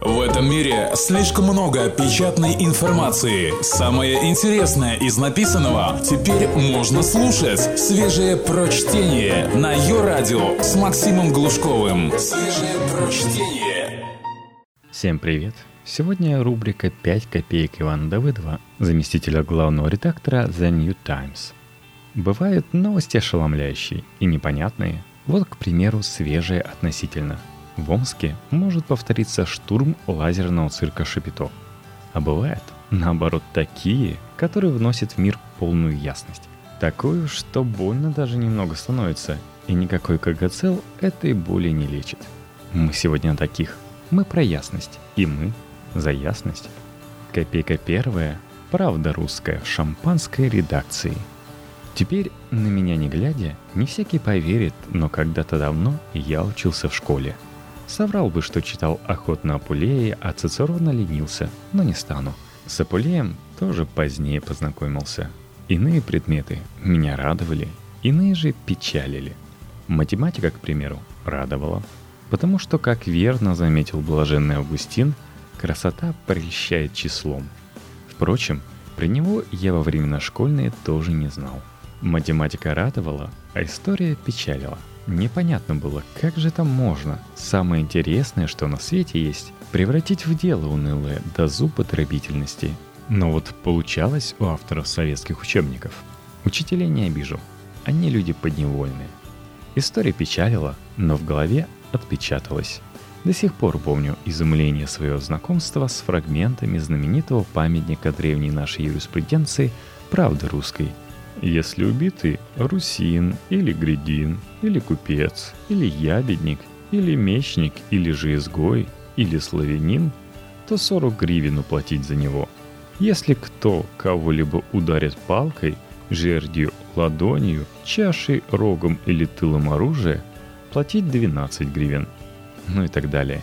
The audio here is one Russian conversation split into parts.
В этом мире слишком много печатной информации. Самое интересное из написанного теперь можно слушать. Свежее прочтение на ее радио с Максимом Глушковым. Свежее прочтение. Всем привет! Сегодня рубрика «5 копеек Ивана Давыдова», заместителя главного редактора The New Times. Бывают новости ошеломляющие и непонятные. Вот, к примеру, свежие относительно – в Омске может повториться штурм лазерного цирка «Шапито». А бывает, наоборот, такие, которые вносят в мир полную ясность. Такую, что больно даже немного становится, и никакой КГЦЛ этой боли не лечит. Мы сегодня таких. Мы про ясность, и мы за ясность. Копейка первая, правда русская в шампанской редакции. Теперь, на меня не глядя, не всякий поверит, но когда-то давно я учился в школе – Соврал бы, что читал охотно Апулея, а Цицерона ленился, но не стану. С Апулеем тоже позднее познакомился. Иные предметы меня радовали, иные же печалили. Математика, к примеру, радовала. Потому что, как верно заметил блаженный Августин, красота прельщает числом. Впрочем, при него я во времена школьные тоже не знал. Математика радовала, а история печалила – Непонятно было, как же там можно, самое интересное, что на свете есть, превратить в дело унылое до зубодробительности. Но вот получалось у авторов советских учебников. Учителей не обижу, они люди подневольные. История печалила, но в голове отпечаталась. До сих пор помню изумление своего знакомства с фрагментами знаменитого памятника древней нашей юриспруденции «Правды русской», если убитый русин или грядин, или купец, или ябедник, или мечник, или же изгой, или славянин, то 40 гривен уплатить за него. Если кто кого-либо ударит палкой, жердью, ладонью, чашей, рогом или тылом оружия, платить 12 гривен. Ну и так далее.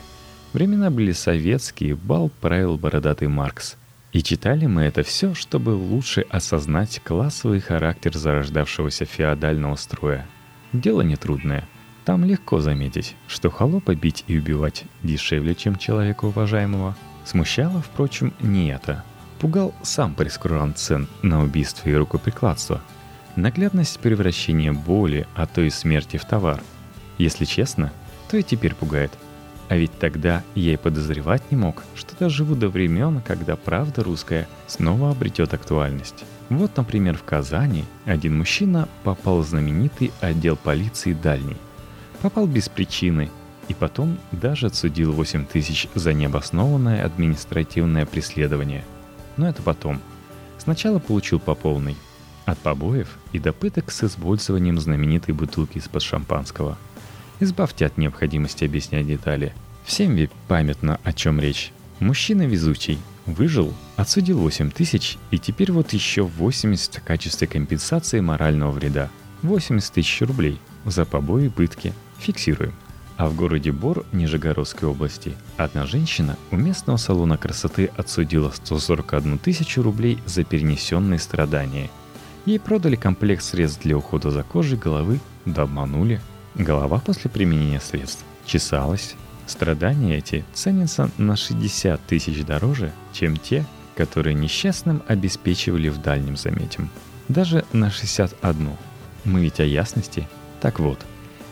Времена были советские, бал правил бородатый Маркс – и читали мы это все, чтобы лучше осознать классовый характер зарождавшегося феодального строя. Дело нетрудное. Там легко заметить, что холопа бить и убивать дешевле, чем человека уважаемого. Смущало, впрочем, не это. Пугал сам прескурант цен на убийство и рукоприкладство. Наглядность превращения боли, а то и смерти в товар. Если честно, то и теперь пугает – а ведь тогда я и подозревать не мог, что доживу до времен, когда правда русская снова обретет актуальность. Вот, например, в Казани один мужчина попал в знаменитый отдел полиции «Дальний». Попал без причины, и потом даже отсудил 8 тысяч за необоснованное административное преследование. Но это потом. Сначала получил по полной. От побоев и до пыток с использованием знаменитой бутылки из-под шампанского – Избавьте от необходимости объяснять детали. Всем ведь памятно, о чем речь. Мужчина везучий, выжил, отсудил 8 тысяч, и теперь вот еще 80 в качестве компенсации морального вреда. 80 тысяч рублей за побои и пытки. Фиксируем. А в городе Бор Нижегородской области одна женщина у местного салона красоты отсудила 141 тысячу рублей за перенесенные страдания. Ей продали комплект средств для ухода за кожей головы, да обманули – Голова после применения средств чесалась. Страдания эти ценятся на 60 тысяч дороже, чем те, которые несчастным обеспечивали в дальнем заметим. Даже на 61. Мы ведь о ясности. Так вот,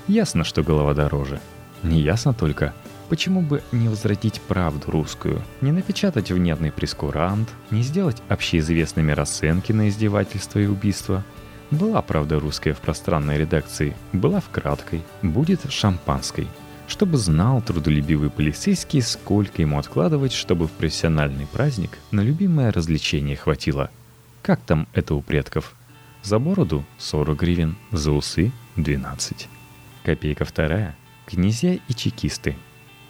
ясно, что голова дороже. Не ясно только, почему бы не возвратить правду русскую, не напечатать внятный прескурант, не сделать общеизвестными расценки на издевательство и убийство – была, правда, русская в пространной редакции, была в краткой, будет шампанской. Чтобы знал трудолюбивый полицейский, сколько ему откладывать, чтобы в профессиональный праздник на любимое развлечение хватило. Как там это у предков? За бороду 40 гривен, за усы 12. Копейка вторая. Князья и чекисты –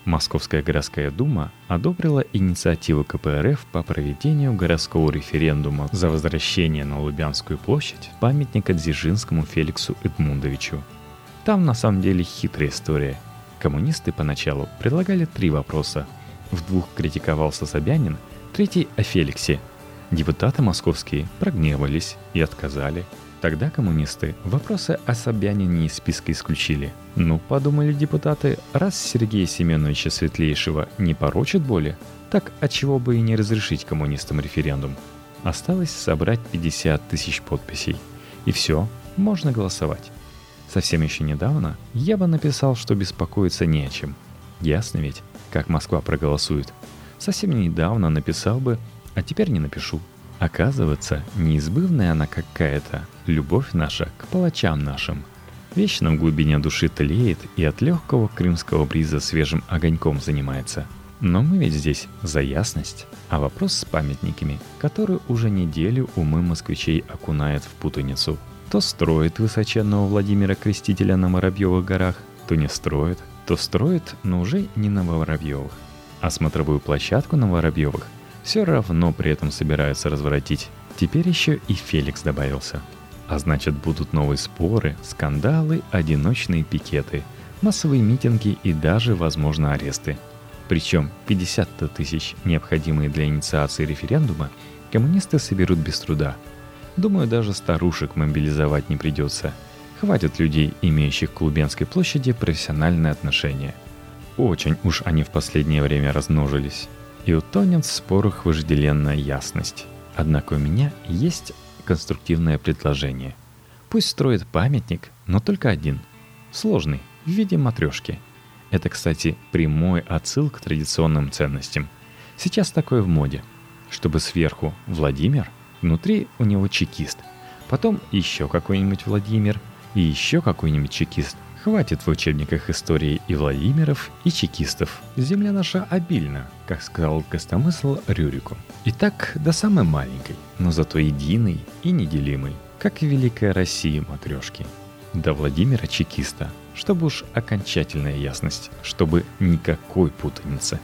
Московская городская дума одобрила инициативу КПРФ по проведению городского референдума за возвращение на Лубянскую площадь памятника Дзержинскому Феликсу Эдмундовичу. Там на самом деле хитрая история. Коммунисты поначалу предлагали три вопроса. В двух критиковался Собянин, третий о Феликсе. Депутаты московские прогневались и отказали. Тогда коммунисты вопросы о Собянине из списка исключили. Ну, подумали депутаты, раз Сергея Семеновича Светлейшего не порочит более, так отчего бы и не разрешить коммунистам референдум. Осталось собрать 50 тысяч подписей. И все, можно голосовать. Совсем еще недавно я бы написал, что беспокоиться не о чем. Ясно ведь, как Москва проголосует. Совсем недавно написал бы, а теперь не напишу. Оказывается, неизбывная она какая-то, любовь наша к палачам нашим. Вечно в глубине души тлеет и от легкого крымского бриза свежим огоньком занимается. Но мы ведь здесь за ясность. А вопрос с памятниками, который уже неделю умы москвичей окунает в путаницу. То строит высоченного Владимира Крестителя на Воробьевых горах, то не строит, то строит, но уже не на Воробьевых. А смотровую площадку на Воробьевых – все равно при этом собираются разворотить. Теперь еще и Феликс добавился. А значит, будут новые споры, скандалы, одиночные пикеты, массовые митинги и даже, возможно, аресты. Причем 50 тысяч, необходимые для инициации референдума, коммунисты соберут без труда. Думаю, даже старушек мобилизовать не придется. Хватит людей, имеющих к Клубенской площади профессиональные отношения. Очень уж они в последнее время размножились и утонет в спорах вожделенная ясность. Однако у меня есть конструктивное предложение. Пусть строит памятник, но только один. Сложный, в виде матрешки. Это, кстати, прямой отсыл к традиционным ценностям. Сейчас такое в моде. Чтобы сверху Владимир, внутри у него чекист. Потом еще какой-нибудь Владимир и еще какой-нибудь чекист – Хватит в учебниках истории и Владимиров, и чекистов. Земля наша обильна, как сказал Костомысл Рюрику. И так до самой маленькой, но зато единой и неделимой, как и Великая Россия матрешки. До Владимира чекиста, чтобы уж окончательная ясность, чтобы никакой путаницы.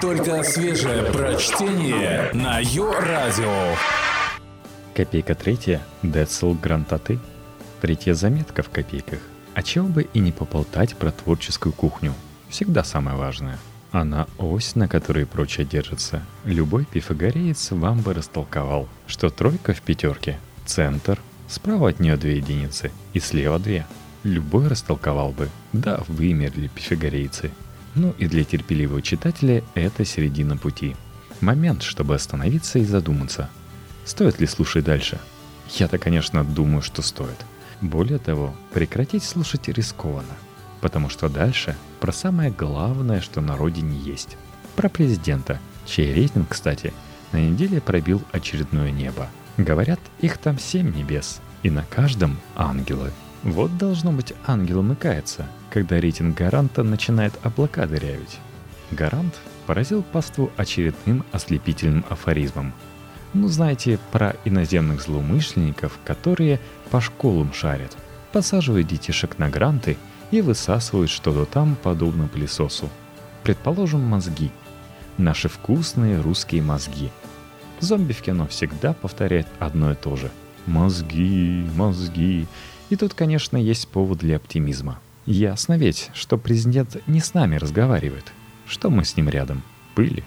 Только свежее прочтение на Йо-Радио. Копейка третья. Децл Грантаты. Третья заметка в копейках. А чего бы и не поболтать про творческую кухню. Всегда самое важное. Она ось, на которой прочее держится. Любой пифагореец вам бы растолковал, что тройка в пятерке – центр, справа от нее две единицы и слева две. Любой растолковал бы, да, вымерли пифагорейцы. Ну и для терпеливого читателя это середина пути. Момент, чтобы остановиться и задуматься. Стоит ли слушать дальше? Я-то, конечно, думаю, что стоит – более того, прекратить слушать рискованно, потому что дальше про самое главное, что на родине есть. Про президента, чей рейтинг, кстати, на неделе пробил очередное небо. Говорят, их там семь небес, и на каждом ангелы. Вот должно быть ангел умыкается, когда рейтинг гаранта начинает облака дырявить. Гарант поразил паству очередным ослепительным афоризмом – ну, знаете, про иноземных злоумышленников, которые по школам шарят. Посаживают детишек на гранты и высасывают что-то там, подобно пылесосу. Предположим, мозги. Наши вкусные русские мозги. Зомби в кино всегда повторяет одно и то же. Мозги, мозги. И тут, конечно, есть повод для оптимизма. Ясно ведь, что президент не с нами разговаривает. Что мы с ним рядом? Пыли.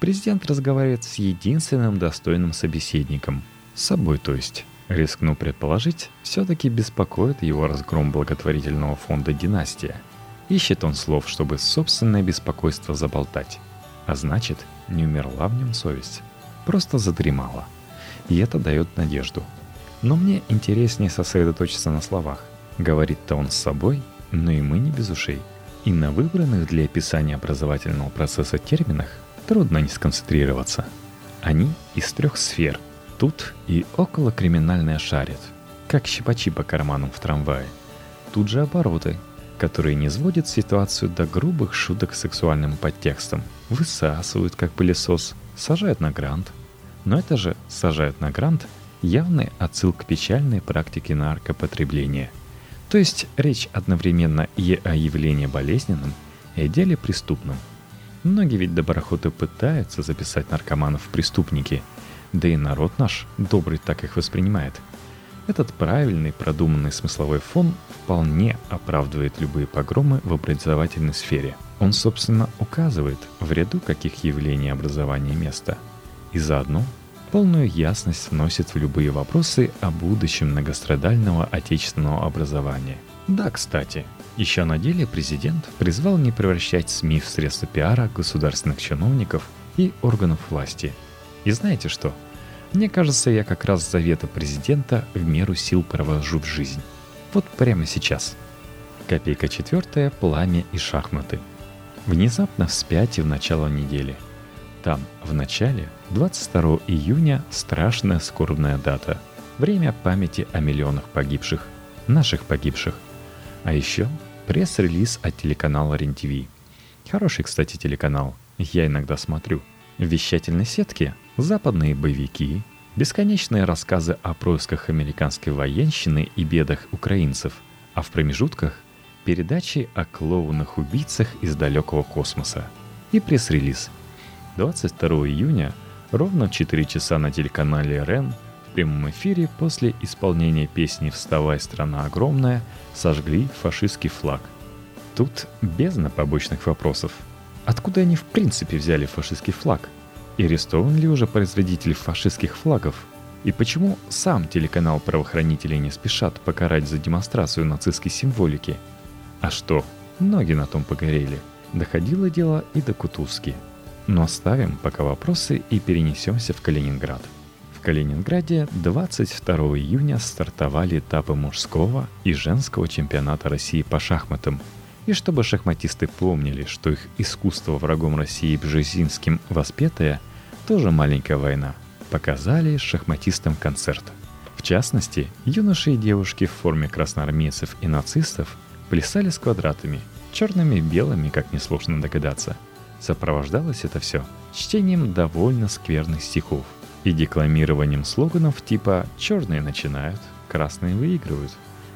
Президент разговаривает с единственным достойным собеседником. С собой, то есть. Рискну предположить, все-таки беспокоит его разгром благотворительного фонда «Династия». Ищет он слов, чтобы собственное беспокойство заболтать. А значит, не умерла в нем совесть. Просто задремала. И это дает надежду. Но мне интереснее сосредоточиться на словах. Говорит-то он с собой, но и мы не без ушей. И на выбранных для описания образовательного процесса терминах трудно не сконцентрироваться. Они из трех сфер. Тут и около криминальная шарит, как щипачи по карманам в трамвае. Тут же обороты, которые не сводят ситуацию до грубых шуток с сексуальным подтекстом. Высасывают, как пылесос, сажают на грант. Но это же «сажают на грант» явный отсыл к печальной практике наркопотребления. То есть речь одновременно и о явлении болезненном, и деле преступном – Многие ведь доброхоты пытаются записать наркоманов в преступники, да и народ наш добрый так их воспринимает. Этот правильный, продуманный смысловой фон вполне оправдывает любые погромы в образовательной сфере. Он, собственно, указывает, в ряду каких явлений образования места, и заодно полную ясность вносит в любые вопросы о будущем многострадального отечественного образования. Да, кстати, еще на деле президент призвал не превращать СМИ в средства пиара государственных чиновников и органов власти. И знаете что? Мне кажется, я как раз завета президента в меру сил провожу в жизнь. Вот прямо сейчас. Копейка четвертая, пламя и шахматы. Внезапно вспять и в начало недели – там, в начале, 22 июня, страшная скорбная дата. Время памяти о миллионах погибших, наших погибших. А еще пресс-релиз от телеканала РЕН-ТВ. Хороший, кстати, телеканал. Я иногда смотрю. В вещательной сетке западные боевики, бесконечные рассказы о происках американской военщины и бедах украинцев, а в промежутках – передачи о клоунах-убийцах из далекого космоса. И пресс-релиз – 22 июня ровно в 4 часа на телеканале РЕН в прямом эфире после исполнения песни «Вставай, страна огромная» сожгли фашистский флаг. Тут бездна побочных вопросов. Откуда они в принципе взяли фашистский флаг? И арестован ли уже производитель фашистских флагов? И почему сам телеканал правоохранителей не спешат покарать за демонстрацию нацистской символики? А что, ноги на том погорели. Доходило дело и до Кутузки – но оставим пока вопросы и перенесемся в Калининград. В Калининграде 22 июня стартовали этапы мужского и женского чемпионата России по шахматам. И чтобы шахматисты помнили, что их искусство врагом России Бжезинским воспетое, тоже маленькая война, показали шахматистам концерт. В частности, юноши и девушки в форме красноармейцев и нацистов плясали с квадратами, черными и белыми, как несложно догадаться – Сопровождалось это все чтением довольно скверных стихов и декламированием слоганов типа «черные начинают, красные выигрывают»,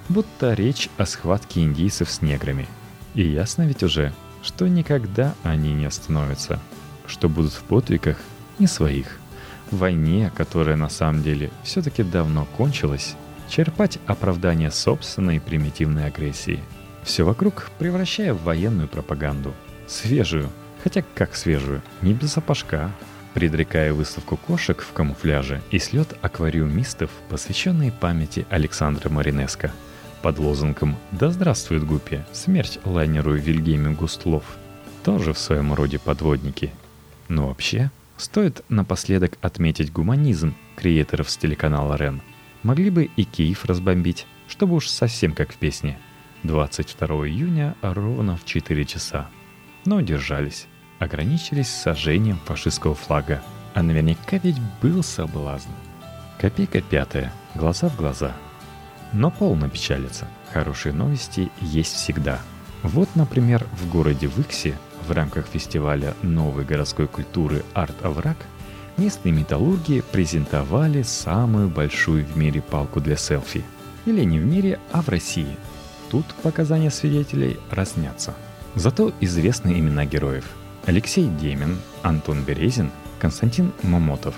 будто речь о схватке индийцев с неграми. И ясно ведь уже, что никогда они не остановятся, что будут в подвигах не своих. В войне, которая на самом деле все-таки давно кончилась, черпать оправдание собственной примитивной агрессии. Все вокруг превращая в военную пропаганду. Свежую, Хотя как свежую, не без запашка. Предрекая выставку кошек в камуфляже и слет аквариумистов, посвященный памяти Александра Маринеско. Под лозунгом «Да здравствует Гуппи! Смерть лайнеру Вильгельме Густлов!» Тоже в своем роде подводники. Но вообще, стоит напоследок отметить гуманизм креаторов с телеканала РЕН. Могли бы и Киев разбомбить, чтобы уж совсем как в песне. 22 июня ровно в 4 часа. Но удержались ограничились сожжением фашистского флага. А наверняка ведь был соблазн. Копейка пятая, глаза в глаза. Но полно печалится. Хорошие новости есть всегда. Вот, например, в городе Выксе в рамках фестиваля новой городской культуры «Арт-Овраг» местные металлурги презентовали самую большую в мире палку для селфи. Или не в мире, а в России. Тут показания свидетелей разнятся. Зато известны имена героев – Алексей Демин, Антон Березин, Константин Мамотов.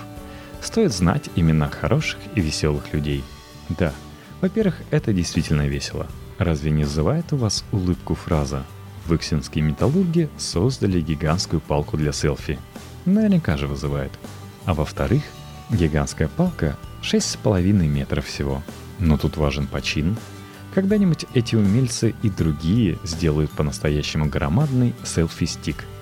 Стоит знать имена хороших и веселых людей. Да, во-первых, это действительно весело. Разве не вызывает у вас улыбку фраза «Выксинские металлурги создали гигантскую палку для селфи»? Наверняка же вызывает. А во-вторых, гигантская палка 6,5 метров всего. Но тут важен почин. Когда-нибудь эти умельцы и другие сделают по-настоящему громадный селфи-стик –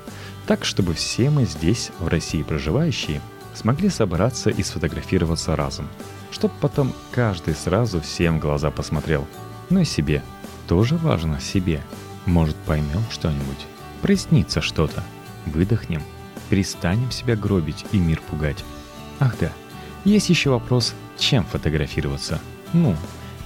так, чтобы все мы здесь, в России проживающие, смогли собраться и сфотографироваться разом. Чтоб потом каждый сразу всем в глаза посмотрел. Ну и себе. Тоже важно себе. Может, поймем что-нибудь. Прояснится что-то. Выдохнем. Перестанем себя гробить и мир пугать. Ах да, есть еще вопрос, чем фотографироваться. Ну,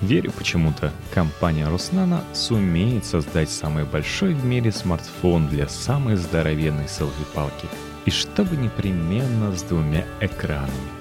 Верю почему-то, компания Роснана сумеет создать самый большой в мире смартфон для самой здоровенной селфи-палки. И чтобы непременно с двумя экранами.